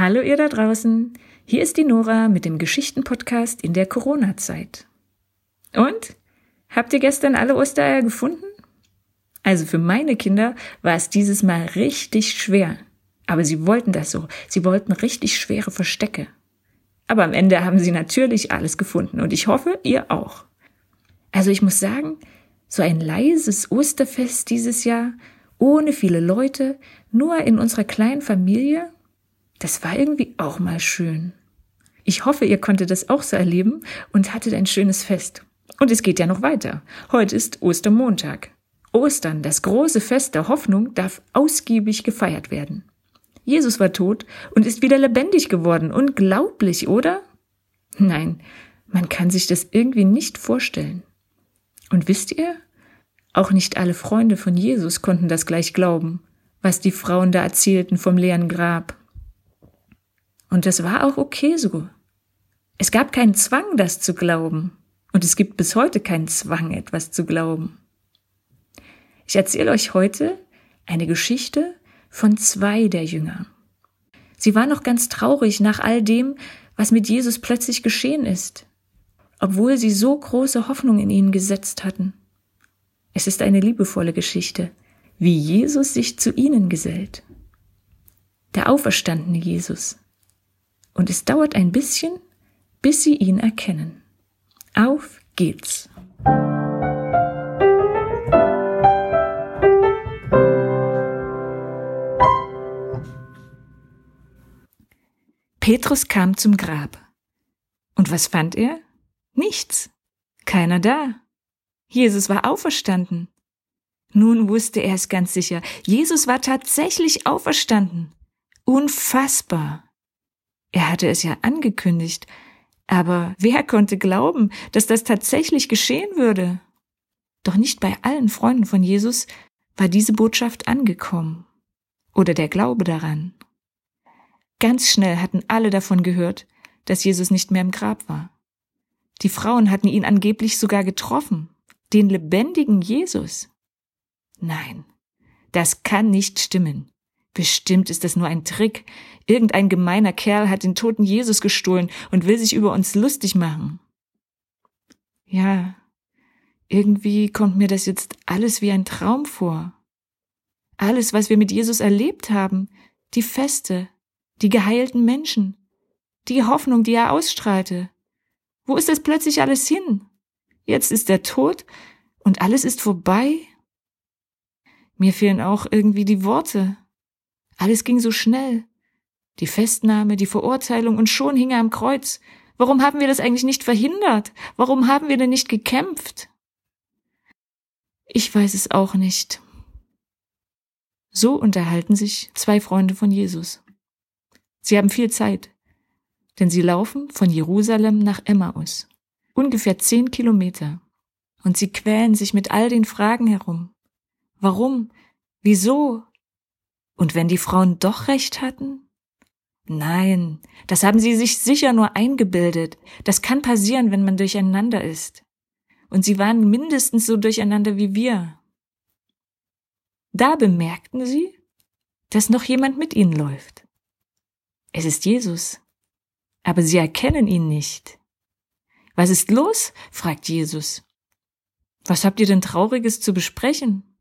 Hallo ihr da draußen, hier ist die Nora mit dem Geschichtenpodcast in der Corona-Zeit. Und? Habt ihr gestern alle Ostereier gefunden? Also für meine Kinder war es dieses Mal richtig schwer. Aber sie wollten das so. Sie wollten richtig schwere Verstecke. Aber am Ende haben sie natürlich alles gefunden und ich hoffe, ihr auch. Also ich muss sagen, so ein leises Osterfest dieses Jahr, ohne viele Leute, nur in unserer kleinen Familie, das war irgendwie auch mal schön. Ich hoffe, ihr konntet das auch so erleben und hattet ein schönes Fest. Und es geht ja noch weiter. Heute ist Ostermontag. Ostern, das große Fest der Hoffnung, darf ausgiebig gefeiert werden. Jesus war tot und ist wieder lebendig geworden. Unglaublich, oder? Nein, man kann sich das irgendwie nicht vorstellen. Und wisst ihr? Auch nicht alle Freunde von Jesus konnten das gleich glauben, was die Frauen da erzählten vom leeren Grab. Und das war auch okay so. Es gab keinen Zwang, das zu glauben. Und es gibt bis heute keinen Zwang, etwas zu glauben. Ich erzähle euch heute eine Geschichte von zwei der Jünger. Sie war noch ganz traurig nach all dem, was mit Jesus plötzlich geschehen ist, obwohl sie so große Hoffnung in ihn gesetzt hatten. Es ist eine liebevolle Geschichte, wie Jesus sich zu ihnen gesellt. Der auferstandene Jesus. Und es dauert ein bisschen, bis sie ihn erkennen. Auf geht's. Petrus kam zum Grab. Und was fand er? Nichts. Keiner da. Jesus war auferstanden. Nun wusste er es ganz sicher. Jesus war tatsächlich auferstanden. Unfassbar. Er hatte es ja angekündigt. Aber wer konnte glauben, dass das tatsächlich geschehen würde? Doch nicht bei allen Freunden von Jesus war diese Botschaft angekommen. Oder der Glaube daran. Ganz schnell hatten alle davon gehört, dass Jesus nicht mehr im Grab war. Die Frauen hatten ihn angeblich sogar getroffen, den lebendigen Jesus. Nein, das kann nicht stimmen. Bestimmt ist das nur ein Trick. Irgendein gemeiner Kerl hat den toten Jesus gestohlen und will sich über uns lustig machen. Ja, irgendwie kommt mir das jetzt alles wie ein Traum vor. Alles, was wir mit Jesus erlebt haben, die Feste, die geheilten Menschen, die Hoffnung, die er ausstrahlte. Wo ist das plötzlich alles hin? Jetzt ist er tot und alles ist vorbei? Mir fehlen auch irgendwie die Worte. Alles ging so schnell. Die Festnahme, die Verurteilung und schon hing er am Kreuz. Warum haben wir das eigentlich nicht verhindert? Warum haben wir denn nicht gekämpft? Ich weiß es auch nicht. So unterhalten sich zwei Freunde von Jesus. Sie haben viel Zeit, denn sie laufen von Jerusalem nach Emmaus, ungefähr zehn Kilometer, und sie quälen sich mit all den Fragen herum. Warum? Wieso? Und wenn die Frauen doch recht hatten? Nein, das haben sie sich sicher nur eingebildet. Das kann passieren, wenn man durcheinander ist. Und sie waren mindestens so durcheinander wie wir. Da bemerkten sie, dass noch jemand mit ihnen läuft. Es ist Jesus. Aber sie erkennen ihn nicht. Was ist los? fragt Jesus. Was habt ihr denn Trauriges zu besprechen?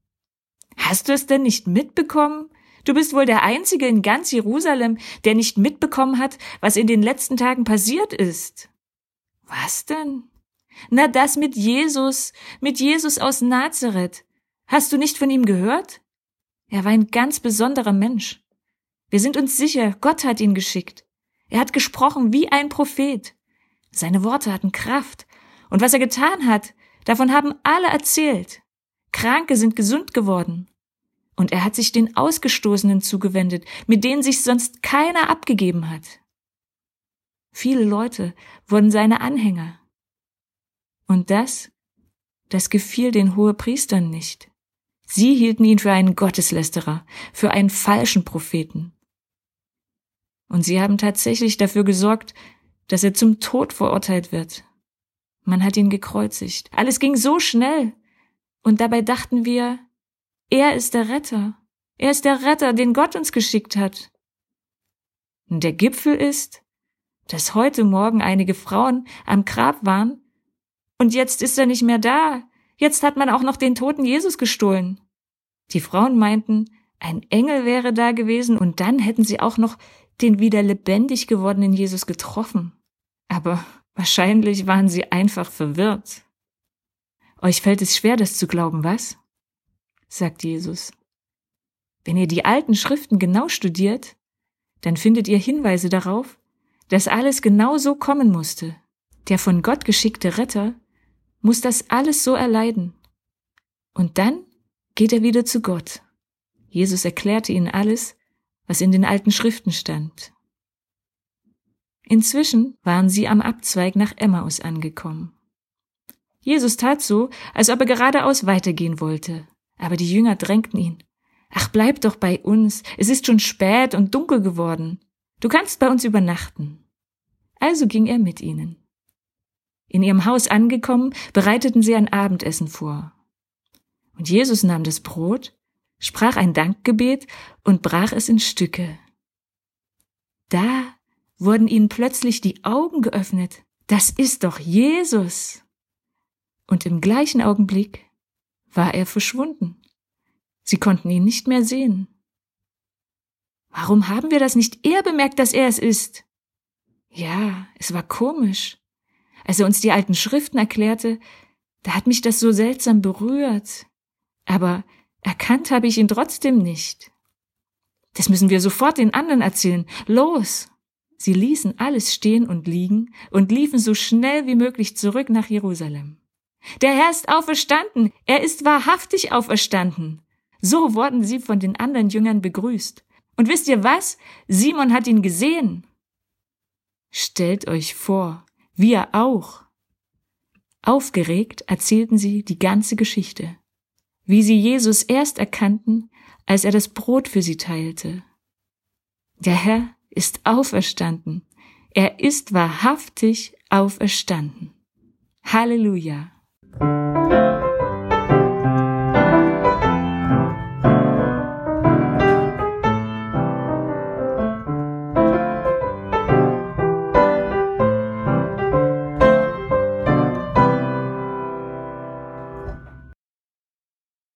Hast du es denn nicht mitbekommen? Du bist wohl der Einzige in ganz Jerusalem, der nicht mitbekommen hat, was in den letzten Tagen passiert ist. Was denn? Na, das mit Jesus, mit Jesus aus Nazareth. Hast du nicht von ihm gehört? Er war ein ganz besonderer Mensch. Wir sind uns sicher, Gott hat ihn geschickt. Er hat gesprochen wie ein Prophet. Seine Worte hatten Kraft. Und was er getan hat, davon haben alle erzählt. Kranke sind gesund geworden. Und er hat sich den Ausgestoßenen zugewendet, mit denen sich sonst keiner abgegeben hat. Viele Leute wurden seine Anhänger. Und das, das gefiel den Hohepriestern nicht. Sie hielten ihn für einen Gotteslästerer, für einen falschen Propheten. Und sie haben tatsächlich dafür gesorgt, dass er zum Tod verurteilt wird. Man hat ihn gekreuzigt. Alles ging so schnell. Und dabei dachten wir, er ist der Retter. Er ist der Retter, den Gott uns geschickt hat. Und der Gipfel ist, dass heute Morgen einige Frauen am Grab waren und jetzt ist er nicht mehr da. Jetzt hat man auch noch den toten Jesus gestohlen. Die Frauen meinten, ein Engel wäre da gewesen und dann hätten sie auch noch den wieder lebendig gewordenen Jesus getroffen. Aber wahrscheinlich waren sie einfach verwirrt. Euch fällt es schwer, das zu glauben, was? Sagt Jesus. Wenn ihr die alten Schriften genau studiert, dann findet ihr Hinweise darauf, dass alles genau so kommen musste. Der von Gott geschickte Retter muss das alles so erleiden. Und dann geht er wieder zu Gott. Jesus erklärte ihnen alles, was in den alten Schriften stand. Inzwischen waren sie am Abzweig nach Emmaus angekommen. Jesus tat so, als ob er geradeaus weitergehen wollte, aber die Jünger drängten ihn. Ach, bleib doch bei uns, es ist schon spät und dunkel geworden. Du kannst bei uns übernachten. Also ging er mit ihnen. In ihrem Haus angekommen, bereiteten sie ein Abendessen vor. Und Jesus nahm das Brot, sprach ein Dankgebet und brach es in Stücke. Da wurden ihnen plötzlich die Augen geöffnet. Das ist doch Jesus. Und im gleichen Augenblick war er verschwunden. Sie konnten ihn nicht mehr sehen. Warum haben wir das nicht eher bemerkt, dass er es ist? Ja, es war komisch. Als er uns die alten Schriften erklärte, da hat mich das so seltsam berührt. Aber erkannt habe ich ihn trotzdem nicht. Das müssen wir sofort den anderen erzählen. Los! Sie ließen alles stehen und liegen und liefen so schnell wie möglich zurück nach Jerusalem. Der Herr ist auferstanden. Er ist wahrhaftig auferstanden. So wurden sie von den anderen Jüngern begrüßt. Und wisst ihr was? Simon hat ihn gesehen. Stellt euch vor, wir auch. Aufgeregt erzählten sie die ganze Geschichte, wie sie Jesus erst erkannten, als er das Brot für sie teilte. Der Herr ist auferstanden. Er ist wahrhaftig auferstanden. Halleluja. Thank you.